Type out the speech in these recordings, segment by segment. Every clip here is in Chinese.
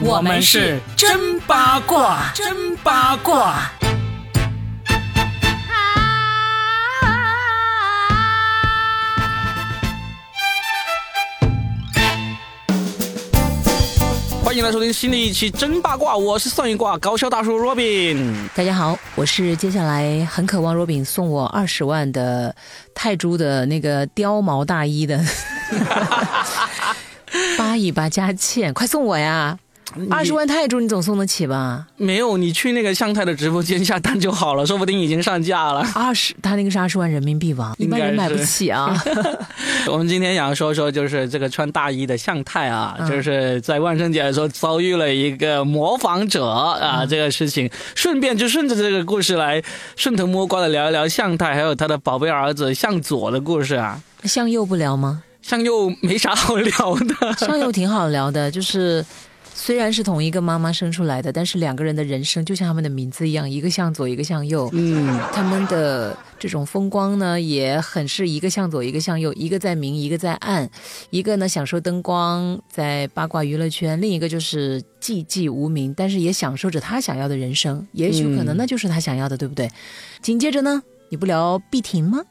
我们是真八卦，真八卦。欢迎来收听新的一期真八卦，我是算一卦高效大叔 Robin。大家好，我是接下来很渴望 Robin 送我二十万的泰铢的那个貂毛大衣的八亿八佳倩，快送我呀！二十万泰铢你总送得起吧？没有，你去那个向太的直播间下单就好了，说不定已经上架了。二十，他那个是二十万人民币吧？一般人买不起啊。我们今天想要说说，就是这个穿大衣的向太啊，就是在万圣节的时候遭遇了一个模仿者啊，这个事情，顺便就顺着这个故事来顺藤摸瓜的聊一聊向太还有他的宝贝儿子向左的故事啊。向右不聊吗？向右没啥好聊的。向右挺好聊的，就是。虽然是同一个妈妈生出来的，但是两个人的人生就像他们的名字一样，一个向左，一个向右。嗯，他们的这种风光呢，也很是一个向左，一个向右，一个在明，一个在暗，一个呢享受灯光，在八卦娱乐圈，另一个就是寂寂无名，但是也享受着他想要的人生。也许可能那就是他想要的，对不对？紧接着呢？你不聊碧婷吗？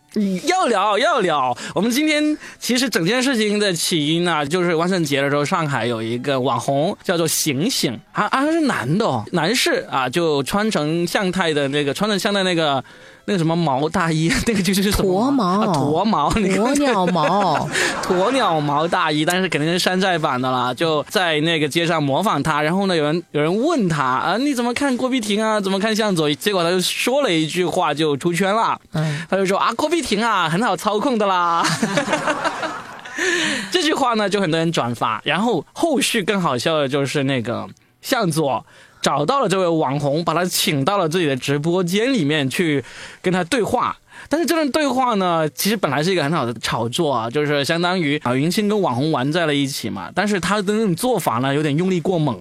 要聊要聊。我们今天其实整件事情的起因呢，就是万圣节的时候，上海有一个网红叫做醒醒，啊啊是男的，男士啊，就穿成向太的那个，穿成向太那个。那个什么毛大衣，那个就是驼毛，驼毛，鸵鸟毛，鸵鸟毛大衣，但是肯定是山寨版的啦。就在那个街上模仿他，然后呢，有人有人问他啊，你怎么看郭碧婷啊？怎么看向佐？结果他就说了一句话，就出圈了。嗯，他就说啊，郭碧婷啊，很好操控的啦。这句话呢，就很多人转发。然后后续更好笑的就是那个向左。找到了这位网红，把他请到了自己的直播间里面去跟他对话。但是这段对话呢，其实本来是一个很好的炒作啊，就是相当于啊云清跟网红玩在了一起嘛。但是他的那种做法呢，有点用力过猛，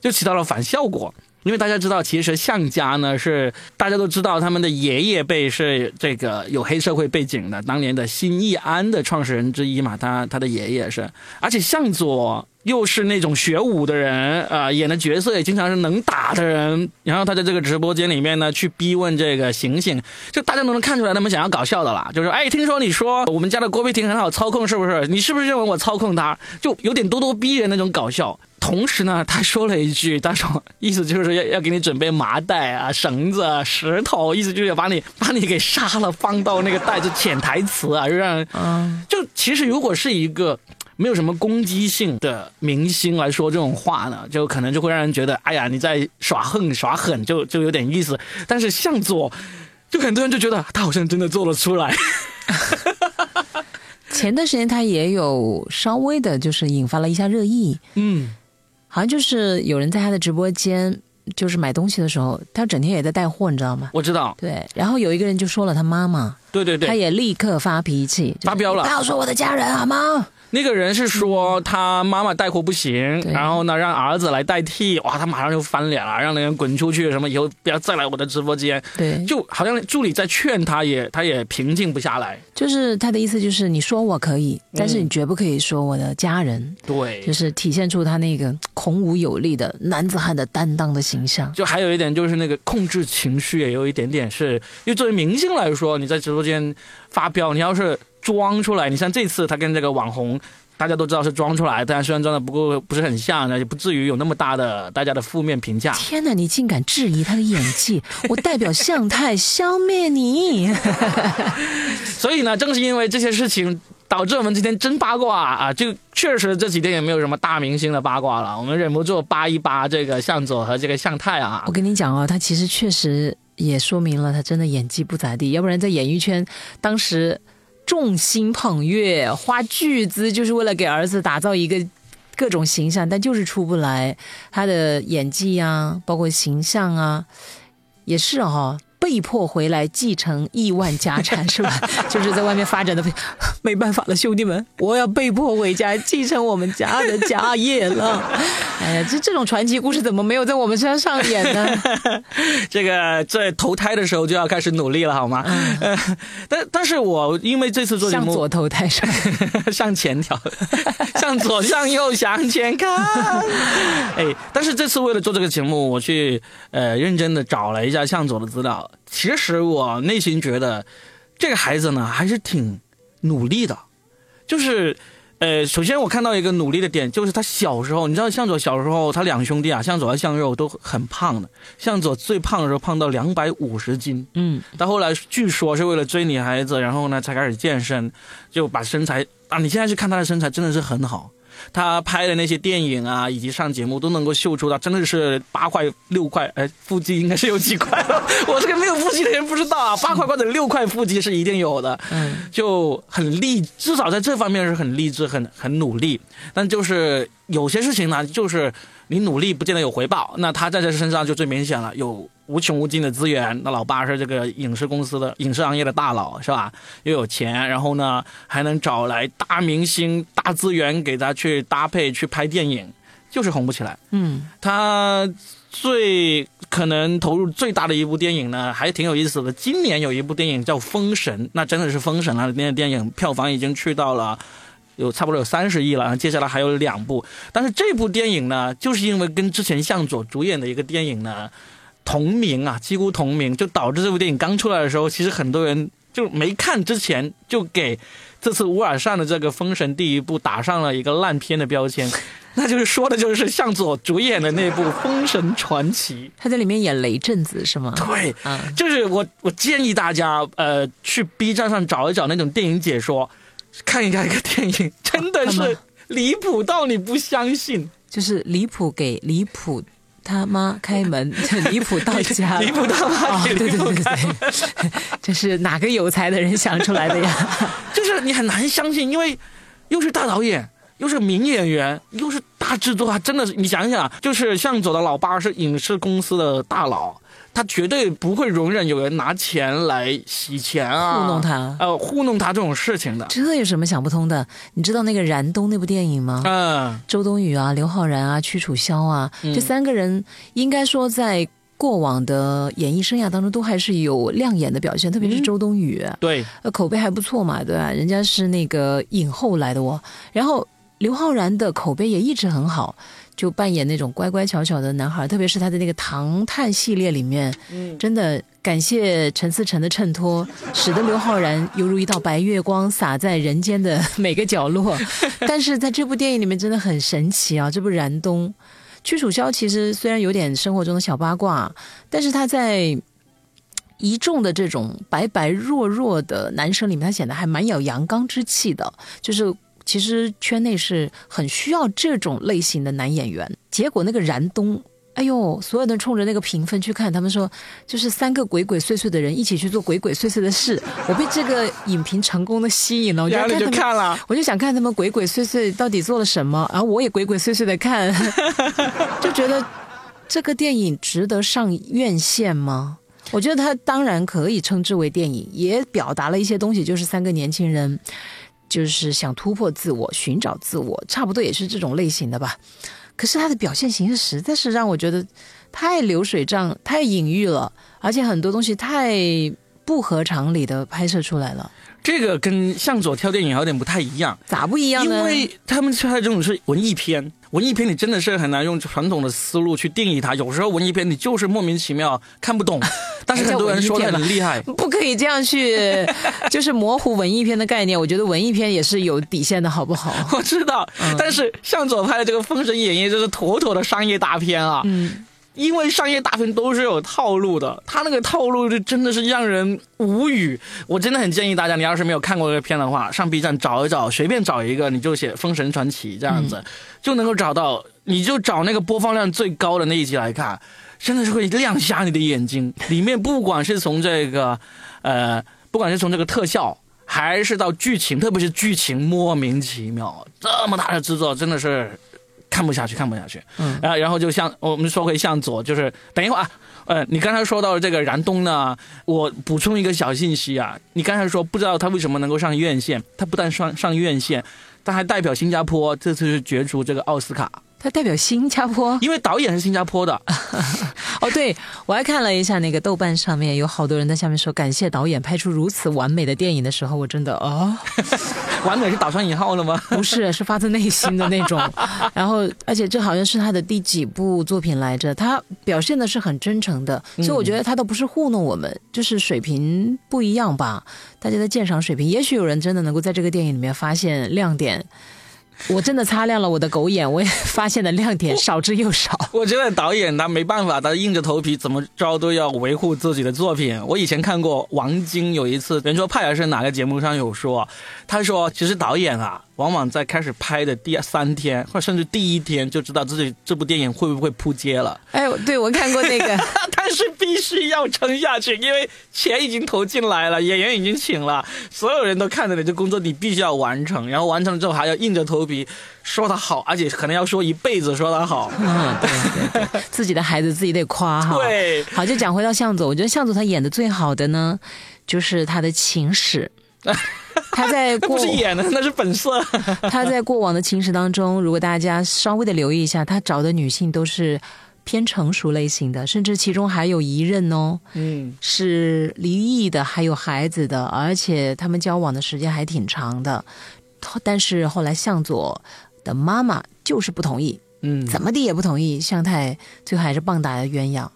就起到了反效果。因为大家知道，其实向家呢是大家都知道，他们的爷爷辈是这个有黑社会背景的，当年的新义安的创始人之一嘛。他他的爷爷是，而且向左。又是那种学武的人啊，演的角色也经常是能打的人。然后他在这个直播间里面呢，去逼问这个醒醒，就大家都能看出来他们想要搞笑的啦。就是哎，听说你说我们家的郭碧婷很好操控，是不是？你是不是认为我操控她？就有点咄咄逼人那种搞笑。同时呢，他说了一句，他说意思就是要要给你准备麻袋啊、绳子、啊石头，意思就是要把你把你给杀了，放到那个袋子。潜台词啊，就让 嗯，就其实如果是一个。没有什么攻击性的明星来说这种话呢，就可能就会让人觉得，哎呀，你在耍横耍狠，就就有点意思。但是向左，就很多人就觉得他好像真的做了出来。前段时间他也有稍微的，就是引发了一下热议。嗯，好像就是有人在他的直播间，就是买东西的时候，他整天也在带货，你知道吗？我知道。对，然后有一个人就说了他妈妈，对对对，他也立刻发脾气，发飙了，不要说我的家人好吗？那个人是说他妈妈带货不行，然后呢让儿子来代替，哇，他马上就翻脸了，让那人滚出去，什么以后不要再来我的直播间。对，就好像助理在劝他，也他也平静不下来。就是他的意思就是你说我可以，但是你绝不可以说我的家人。对，就是体现出他那个孔武有力的男子汉的担当的形象。就还有一点就是那个控制情绪也有一点点，是因为作为明星来说，你在直播间发飙，你要是。装出来，你像这次他跟这个网红，大家都知道是装出来，但虽然装的不够不是很像，那也不至于有那么大的大家的负面评价。天哪，你竟敢质疑他的演技！我代表向太消灭你！所以呢，正是因为这些事情，导致我们今天真八卦啊，就确实这几天也没有什么大明星的八卦了，我们忍不住扒一扒这个向佐和这个向太啊。我跟你讲哦，他其实确实也说明了他真的演技不咋地，要不然在演艺圈当时。众星捧月，花巨资就是为了给儿子打造一个各种形象，但就是出不来。他的演技啊，包括形象啊，也是哈，被迫回来继承亿万家产是吧？就是在外面发展的没办法了，兄弟们，我要被迫回家继承我们家的家业了。哎呀，这这种传奇故事怎么没有在我们身上上演呢？这个在投胎的时候就要开始努力了，好吗？呃，但但是我因为这次做节目，向左投胎上，向前调，向左向右向前看。哎，但是这次为了做这个节目，我去呃认真的找了一下向左的资料。其实我内心觉得，这个孩子呢还是挺努力的，就是。呃，首先我看到一个努力的点，就是他小时候，你知道向佐小时候，他两兄弟啊，向佐和向右都很胖的。向佐最胖的时候胖到两百五十斤，嗯，到后来据说是为了追女孩子，然后呢才开始健身，就把身材啊，你现在去看他的身材真的是很好。他拍的那些电影啊，以及上节目都能够秀出他真的是八块六块，哎，腹肌应该是有几块，我这个没有腹肌的人不知道啊，八块或者六块腹肌是一定有的，嗯，就很励，至少在这方面是很励志、很很努力。但就是有些事情呢，就是你努力不见得有回报，那他在这身上就最明显了，有。无穷无尽的资源，那老爸是这个影视公司的影视行业的大佬，是吧？又有钱，然后呢，还能找来大明星、大资源给他去搭配去拍电影，就是红不起来。嗯，他最可能投入最大的一部电影呢，还挺有意思的。今年有一部电影叫《封神》，那真的是封神了。那个电影票房已经去到了有差不多有三十亿了，然后接下来还有两部。但是这部电影呢，就是因为跟之前向佐主演的一个电影呢。同名啊，几乎同名，就导致这部电影刚出来的时候，其实很多人就没看之前，就给这次乌尔善的这个《封神》第一部打上了一个烂片的标签，那就是说的就是向佐主演的那部《封神传奇》，他在里面演雷震子是吗？对，就是我我建议大家呃去 B 站上找一找那种电影解说，看一下一个电影，真的是离谱到你不相信，就是离谱给离谱。他妈开门，离谱到家，离谱到妈对对对对对，这是哪个有才的人想出来的呀？就是你很难相信，因为又是大导演，又是名演员，又是大制作啊！真的是，你想想，就是向佐的老爸是影视公司的大佬。他绝对不会容忍有人拿钱来洗钱啊，糊弄他，呃，糊弄他这种事情的。这有什么想不通的？你知道那个燃冬那部电影吗？嗯，周冬雨啊，刘昊然啊，屈楚萧啊，这三个人应该说在过往的演艺生涯当中都还是有亮眼的表现，特别是周冬雨，对，呃，口碑还不错嘛，对吧？人家是那个影后来的哦。然后刘昊然的口碑也一直很好。就扮演那种乖乖巧巧的男孩，特别是他的那个唐探系列里面，嗯，真的感谢陈思诚的衬托，使得刘昊然犹如一道白月光洒在人间的每个角落。但是在这部电影里面真的很神奇啊！这部《燃冬》，屈楚萧其实虽然有点生活中的小八卦，但是他在一众的这种白白弱弱的男生里面，他显得还蛮有阳刚之气的，就是。其实圈内是很需要这种类型的男演员。结果那个燃冬，哎呦，所有人冲着那个评分去看，他们说就是三个鬼鬼祟祟的人一起去做鬼鬼祟祟的事。我被这个影评成功的吸引了，我就看了，我就想看他们鬼鬼祟祟到底做了什么，然后我也鬼鬼祟祟的看，就觉得这个电影值得上院线吗？我觉得它当然可以称之为电影，也表达了一些东西，就是三个年轻人。就是想突破自我，寻找自我，差不多也是这种类型的吧。可是他的表现形式实在是让我觉得太流水账、太隐喻了，而且很多东西太不合常理的拍摄出来了。这个跟向佐挑电影有点不太一样，咋不一样呢？因为他们拍的这种是文艺片，文艺片你真的是很难用传统的思路去定义它。有时候文艺片你就是莫名其妙看不懂，但是很多人说的很厉害，不可以这样去，就是模糊文艺片的概念。我觉得文艺片也是有底线的，好不好？我知道，但是向佐拍的这个《封神演义》就是妥妥的商业大片啊。嗯。因为商业大片都是有套路的，他那个套路就真的是让人无语。我真的很建议大家，你要是没有看过这个片的话，上 B 站找一找，随便找一个，你就写《封神传奇》这样子，就能够找到。你就找那个播放量最高的那一集来看，真的是会亮瞎你的眼睛。里面不管是从这个，呃，不管是从这个特效，还是到剧情，特别是剧情莫名其妙，这么大的制作，真的是。看不下去，看不下去。嗯，然后，然后就像我们说回向左，就是等一会儿啊，呃，你刚才说到这个燃冬呢，我补充一个小信息啊，你刚才说不知道他为什么能够上院线，他不但上上院线，他还代表新加坡这次是角逐这个奥斯卡他代表新加坡。因为导演是新加坡的。哦，对，我还看了一下那个豆瓣上面有好多人在下面说感谢导演拍出如此完美的电影的时候，我真的哦，完美是打上引号了吗？不是，是发自内心的那种。然后，而且这好像是他的第几部作品来着，他表现的是很真诚的，所以我觉得他都不是糊弄我们，就是水平不一样吧，大家的鉴赏水平，也许有人真的能够在这个电影里面发现亮点。我真的擦亮了我的狗眼，我也发现的亮点少之又少。我觉得导演他没办法，他硬着头皮怎么着都要维护自己的作品。我以前看过王晶有一次圆桌派还是哪个节目上有说，他说其实导演啊。往往在开始拍的第三天，或者甚至第一天，就知道自己这部电影会不会扑街了。哎，对我看过那个，但是必须要撑下去，因为钱已经投进来了，演员已经请了，所有人都看着你这工作，你必须要完成。然后完成了之后，还要硬着头皮说他好，而且可能要说一辈子说他好。嗯，对对对，自己的孩子自己得夸哈。对，好，就讲回到向佐，我觉得向佐他演的最好的呢，就是他的情史。他在过不是演的，那是本色。他在过往的情史当中，如果大家稍微的留意一下，他找的女性都是偏成熟类型的，甚至其中还有一任哦，嗯，是离异的，还有孩子的，而且他们交往的时间还挺长的。但是后来向佐的妈妈就是不同意，嗯，怎么地也不同意。向太最后还是棒打了鸳鸯。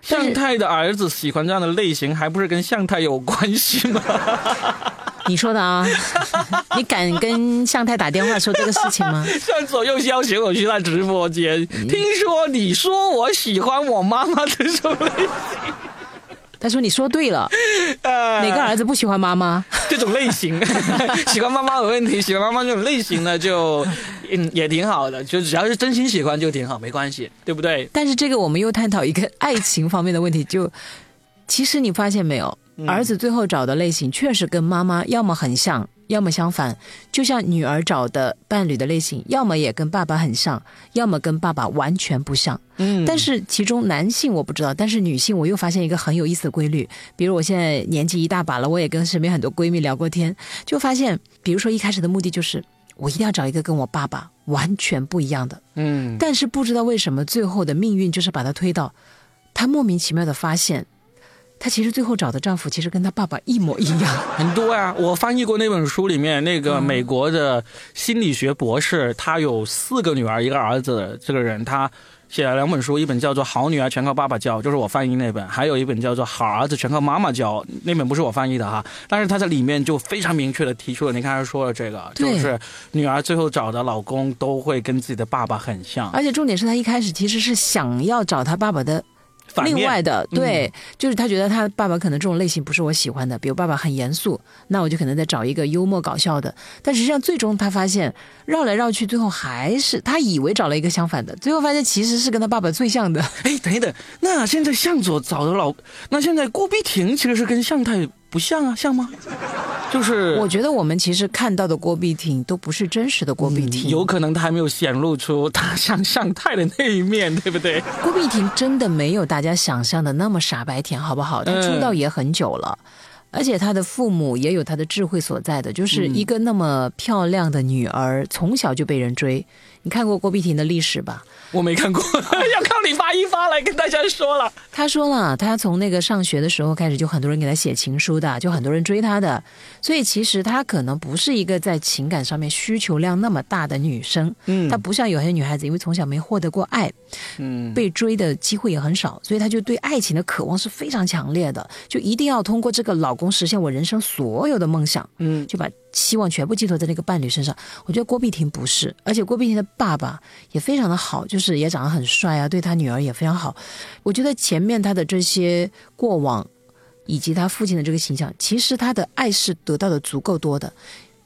向太的儿子喜欢这样的类型，还不是跟向太有关系吗？你说的啊，你敢跟向太打电话说这个事情吗？向左又邀请我去他直播间，听说你说我喜欢我妈妈这种类型。他说你说对了，呃 哪个儿子不喜欢妈妈？这种类型，喜欢妈妈有问题，喜欢妈妈这种类型呢，就嗯也挺好的，就只要是真心喜欢就挺好，没关系，对不对？但是这个我们又探讨一个爱情方面的问题，就其实你发现没有？儿子最后找的类型确实跟妈妈要么很像，要么相反。就像女儿找的伴侣的类型，要么也跟爸爸很像，要么跟爸爸完全不像。嗯，但是其中男性我不知道，但是女性我又发现一个很有意思的规律。比如我现在年纪一大把了，我也跟身边很多闺蜜聊过天，就发现，比如说一开始的目的就是我一定要找一个跟我爸爸完全不一样的。嗯，但是不知道为什么最后的命运就是把他推到，他莫名其妙的发现。她其实最后找的丈夫其实跟她爸爸一模一样，很多呀。我翻译过那本书里面那个美国的心理学博士，他有四个女儿一个儿子，这个人他写了两本书，一本叫做《好女儿全靠爸爸教》，就是我翻译那本；还有一本叫做《好儿子全靠妈妈教》，那本不是我翻译的哈。但是他在里面就非常明确的提出了，你刚才说了这个，就是女儿最后找的老公都会跟自己的爸爸很像，而且重点是他一开始其实是想要找他爸爸的。另外的，对，就是他觉得他爸爸可能这种类型不是我喜欢的，比如爸爸很严肃，那我就可能再找一个幽默搞笑的。但实际上，最终他发现绕来绕去，最后还是他以为找了一个相反的，最后发现其实是跟他爸爸最像的。哎，等一等，那现在向佐找的老，那现在郭碧婷其实是跟向太。不像啊，像吗？就是我觉得我们其实看到的郭碧婷都不是真实的郭碧婷，有可能她还没有显露出她像向太的那一面，对不对？郭碧婷真的没有大家想象的那么傻白甜，好不好？她出道也很久了，而且她的父母也有她的智慧所在的，就是一个那么漂亮的女儿，从小就被人追。你看过郭碧婷的历史吧？我没看过，要靠你发一发来跟大家说了。他说了，他从那个上学的时候开始，就很多人给他写情书的，就很多人追他的。所以其实他可能不是一个在情感上面需求量那么大的女生。嗯，她不像有些女孩子，因为从小没获得过爱，嗯，被追的机会也很少，所以她就对爱情的渴望是非常强烈的，就一定要通过这个老公实现我人生所有的梦想。嗯，就把。希望全部寄托在那个伴侣身上，我觉得郭碧婷不是，而且郭碧婷的爸爸也非常的好，就是也长得很帅啊，对他女儿也非常好。我觉得前面他的这些过往，以及他父亲的这个形象，其实他的爱是得到的足够多的，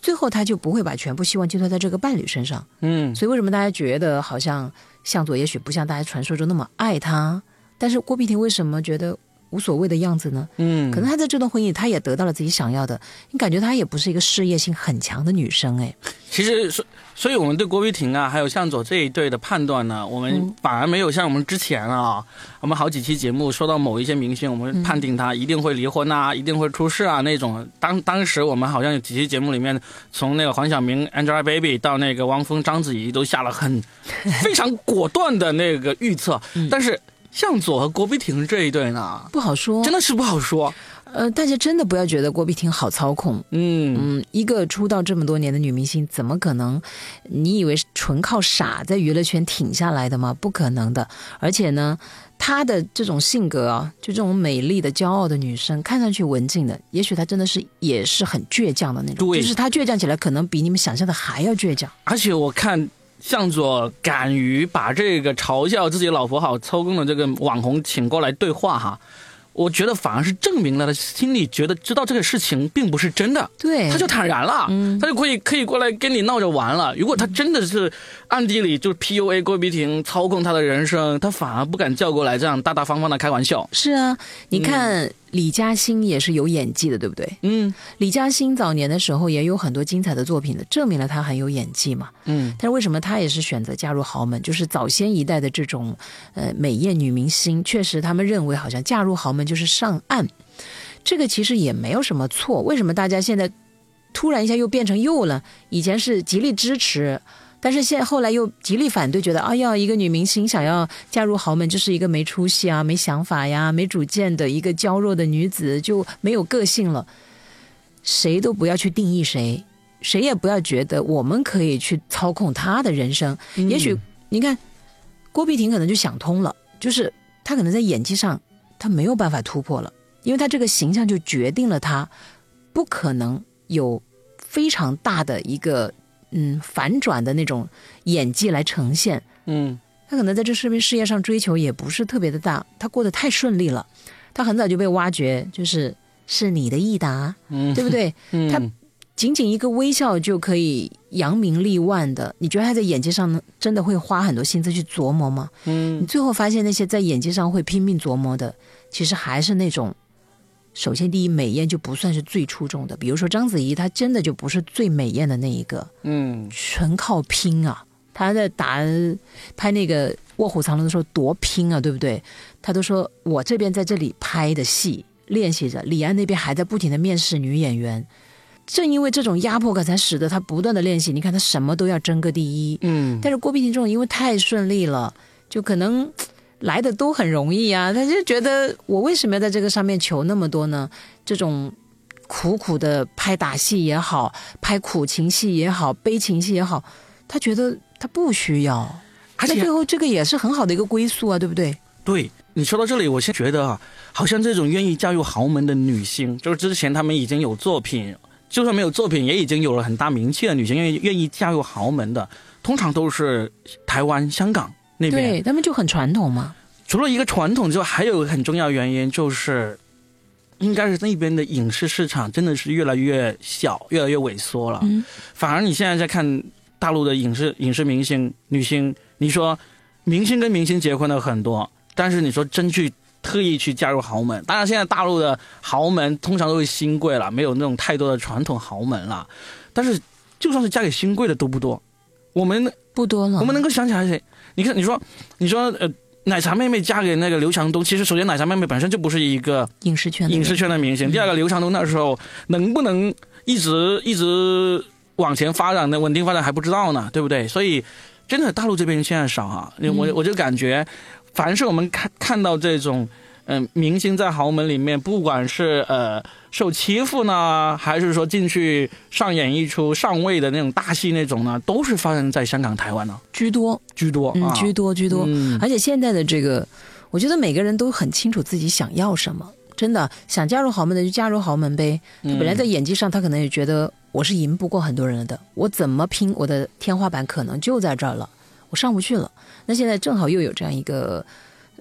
最后他就不会把全部希望寄托在这个伴侣身上。嗯，所以为什么大家觉得好像向佐也许不像大家传说中那么爱他，但是郭碧婷为什么觉得？无所谓的样子呢？嗯，可能她在这段婚姻里，她也得到了自己想要的。你感觉她也不是一个事业性很强的女生，哎，其实所所以，我们对郭碧婷啊，还有向佐这一对的判断呢，我们反而没有像我们之前啊，我们好几期节目说到某一些明星，我们判定他一定会离婚啊，一定会出事啊那种。当当时我们好像有几期节目里面，从那个黄晓明 Angelababy 到那个汪峰章子怡，都下了很 非常果断的那个预测。但是向佐和郭碧婷这一对呢，不好说，真的是不好说。呃，大家真的不要觉得郭碧婷好操控。嗯嗯，一个出道这么多年的女明星，怎么可能？你以为纯靠傻在娱乐圈挺下来的吗？不可能的。而且呢，她的这种性格啊，就这种美丽的、骄傲的女生，看上去文静的，也许她真的是也是很倔强的那种。对就是她倔强起来，可能比你们想象的还要倔强。而且我看向佐敢于把这个嘲笑自己老婆好操控的这个网红请过来对话哈，我觉得反而是证明了他心里觉得知道这个事情并不是真的，对，他就坦然了，嗯。他就可以可以过来跟你闹着玩了。如果他真的是暗地里就是 PUA 郭碧婷操控他的人生，他反而不敢叫过来这样大大方方的开玩笑。是啊，你看李嘉欣也是有演技的，对不对？嗯李嘉欣早年的时候也有很多精彩的作品的，证明了她很有演技嘛。嗯但是为什么她也是选择嫁入豪门？就是早先一代的这种呃美艳女明星，确实他们认为好像嫁入豪门就是上岸，这个其实也没有什么错。为什么大家现在突然一下又变成又了？以前是极力支持。但是现后来又极力反对，觉得哎呀，一个女明星想要嫁入豪门，就是一个没出息啊、没想法呀、没主见的一个娇弱的女子，就没有个性了。谁都不要去定义谁，谁也不要觉得我们可以去操控她的人生。也许你看，郭碧婷可能就想通了，就是她可能在演技上她没有办法突破了，因为她这个形象就决定了她不可能有非常大的一个嗯反转的那种演技来呈现。嗯他可能在这事事业上追求也不是特别的大，他过得太顺利了，他很早就被挖掘，就是是你的益达，嗯，对不对？嗯他仅仅一个微笑就可以扬名立万的，你觉得他在演技上呢真的会花很多心思去琢磨吗？嗯你最后发现那些在演技上会拼命琢磨的，其实还是那种，首先第一美艳就不算是最出众的，比如说章子怡，她真的就不是最美艳的那一个，嗯纯靠拼啊！她在打拍那个《卧虎藏龙》的时候多拼啊，对不对？她都说我这边在这里拍的戏练习着，李安那边还在不停的面试女演员。正因为这种压迫感，才使得她不断的练习。你看她什么都要争个第一，嗯，但是郭碧婷这种因为太顺利了，就可能来的都很容易啊。他就觉得我为什么要在这个上面求那么多呢？这种苦苦的拍打戏也好，拍苦情戏也好，悲情戏也好，他觉得他不需要。而且那最后这个也是很好的一个归宿啊，对不对？对你说到这里，我现在觉得啊，好像这种愿意嫁入豪门的女星，就是之前她们已经有作品，就算没有作品，也已经有了很大名气的女星，愿意愿意嫁入豪门的，通常都是台湾、香港那边。对他们就很传统嘛。除了一个传统之外，还有一个很重要原因就是，应该是那边的影视市场真的是越来越小，越来越萎缩了。嗯反而你现在在看大陆的影视影视明星女星，你说明星跟明星结婚的很多，但是你说真去特意去嫁入豪门，当然现在大陆的豪门通常都是新贵了，没有那种太多的传统豪门了。但是就算是嫁给新贵的都不多？我们不多了。我们能够想起来谁？你看，你说，你说，呃，奶茶妹妹嫁给那个刘强东，其实首先奶茶妹妹本身就不是一个影视圈影视圈的明星，第二个刘强东那时候能不能一直一直往前发展的稳定发展还不知道呢，对不对？所以真的大陆这边现在少啊，我我就感觉，凡是我们看看到这种。嗯，明星在豪门里面，不管是呃受欺负呢，还是说进去上演一出上位的那种大戏那种呢，都是发生在香港、台湾呢居多，居多嗯，啊，居多居多。嗯而且现在的这个，我觉得每个人都很清楚自己想要什么。真的想加入豪门的就加入豪门呗。他本来在演技上，他可能也觉得我是赢不过很多人的，我怎么拼，我的天花板可能就在这儿了，我上不去了。那现在正好又有这样一个。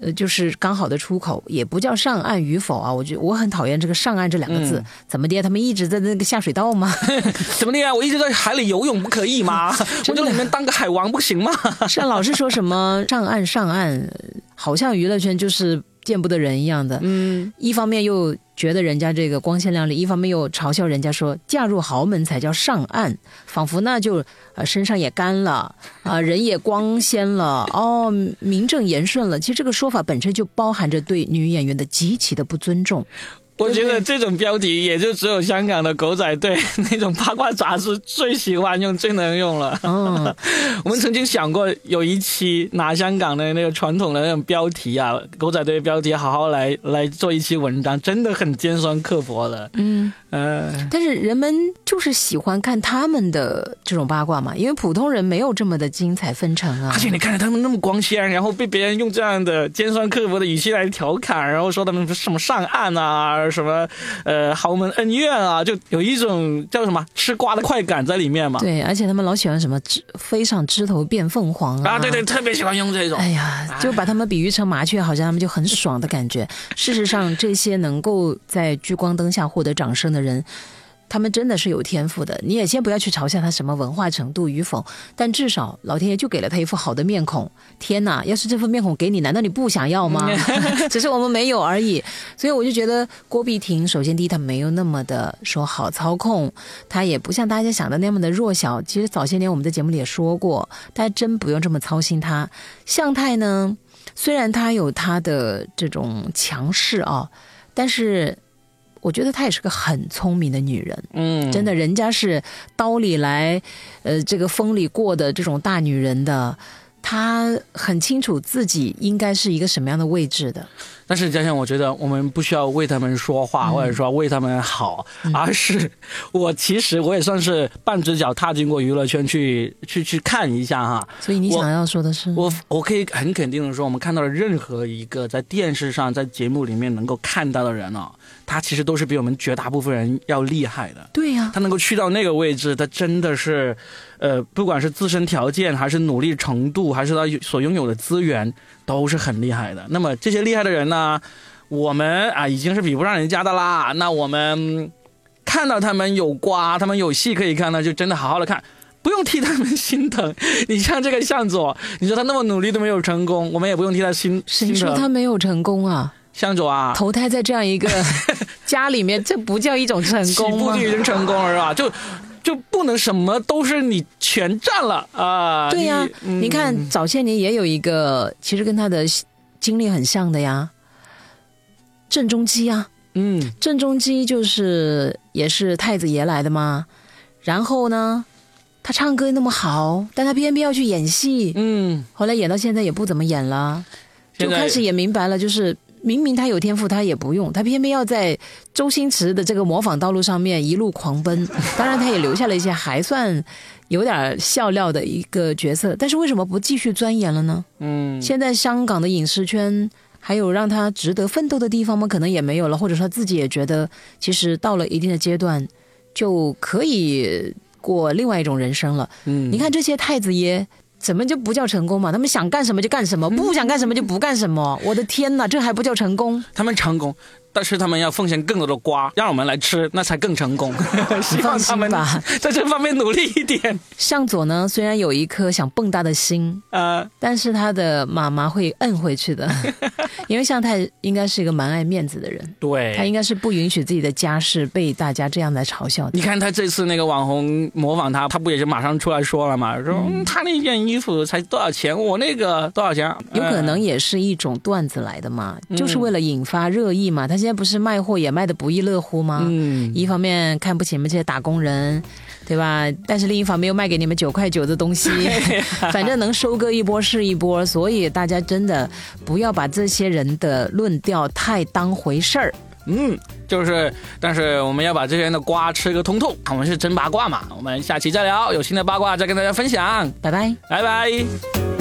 呃，就是刚好的出口，也不叫上岸与否啊。我觉我很讨厌这个“上岸”这两个字，嗯怎么的？他们一直在那个下水道吗？怎么的呀？我一直在海里游泳，不可以吗？我就里面当个海王不行吗？是啊，老是说什么上岸上岸，好像娱乐圈就是见不得人一样的。嗯，一方面又觉得人家这个光鲜亮丽，一方面又嘲笑人家说嫁入豪门才叫上岸，仿佛那就呃身上也干了啊、人也光鲜了哦，名正言顺了。其实这个说法本身就包含着对女演员的极其的不尊重。我觉得这种标题也就只有香港的狗仔队那种八卦杂志最喜欢用、最能用了。嗯，我们曾经想过有一期拿香港的那个传统的那种标题啊，狗仔队标题，好好来来做一期文章，真的很尖酸刻薄的。嗯，呃，但是人们就是喜欢看他们的这种八卦嘛，因为普通人没有这么的精彩纷呈啊而。且你看着他们那么光鲜，然后被别人用这样的尖酸刻薄的语气来调侃，然后说他们什么上岸啊，什么呃豪门恩怨啊，就有一种叫什么吃瓜的快感在里面嘛。对，而且他们老喜欢什么枝飞上枝头变凤凰啊，啊，对对，特别喜欢用这种。哎呀，就把他们比喻成麻雀，好像他们就很爽的感觉。事实上，这些能够在聚光灯下获得掌声的人，他们真的是有天赋的。你也先不要去嘲笑他什么文化程度与否，但至少老天爷就给了他一副好的面孔。天哪，要是这副面孔给你，难道你不想要吗？只是我们没有而已。所以我就觉得郭碧婷，首先第一，她没有那么的说好操控，她也不像大家想的那么的弱小。其实早些年我们在节目里也说过，大家真不用这么操心她。向太呢，虽然她有她的这种强势啊，但是我觉得她也是个很聪明的女人。嗯，真的，人家是刀里来，呃，这个风里过的这种大女人的，她很清楚自己应该是一个什么样的位置的。但是加上，我觉得我们不需要为他们说话，或者说为他们好，而是我其实我也算是半只脚踏进过娱乐圈去去去看一下哈。所以你想要说的是，我我可以很肯定的说，我们看到了任何一个在电视上、在节目里面能够看到的人哦，他其实都是比我们绝大部分人要厉害的。对呀、他能够去到那个位置，他真的是，呃，不管是自身条件，还是努力程度，还是他所拥有的资源，都是很厉害的。那么这些厉害的人呢，我们啊已经是比不上人家的啦。那我们看到他们有瓜，他们有戏可以看呢，就真的好好的看。不用替他们心疼，你像这个向佐，你说他那么努力都没有成功，我们也不用替他心谁心疼。说他没有成功啊？向佐啊，投胎在这样一个 家里面，这不叫一种成功吗步就？已经成功了是吧？就就不能什么都是你全占了啊！对呀、你嗯你看早些年也有一个，其实跟他的经历很像的呀，郑中基啊，嗯，郑中基就是也是太子爷来的嘛，然后呢，他唱歌那么好，但他偏偏要去演戏，嗯，后来演到现在也不怎么演了，就开始也明白了，就是明明他有天赋，他也不用，他偏偏要在周星驰的这个模仿道路上面一路狂奔。当然，他也留下了一些还算有点笑料的一个角色，但是为什么不继续钻研了呢？嗯，现在香港的影视圈。还有让他值得奋斗的地方吗？可能也没有了，或者说他自己也觉得，其实到了一定的阶段，就可以过另外一种人生了。嗯，你看这些太子爷。怎么就不叫成功嘛？他们想干什么就干什么，不想干什么就不干什么。我的天哪，这还不叫成功？他们成功，但是他们要奉献更多的瓜，让我们来吃，那才更成功。希望他们吧在这方面努力一点。向佐呢，虽然有一颗想蹦跶的心，呃，但是他的妈妈会摁回去的，因为向太应该是一个蛮爱面子的人，对他应。该是不允许自己的家世被大家这样来嘲笑的。你看他这次那个网红模仿他，他不也是马上出来说了嘛？说、嗯、他那件衣服才多少钱，我那个多少钱？有可能呃也是一种段子来的嘛，嗯就是为了引发热议嘛。他现在不是卖货也卖的不亦乐乎吗？嗯，一方面看不起你们这些打工人，对吧？但是另一方面又卖给你们九块九的东西，反正能收割一波是一波。所以大家真的不要把这些人的论调太当回事儿。嗯，就是，但是我们要把这些人的瓜吃个通透。我们是真八卦嘛，我们下期再聊，有新的八卦再跟大家分享，拜拜。拜拜。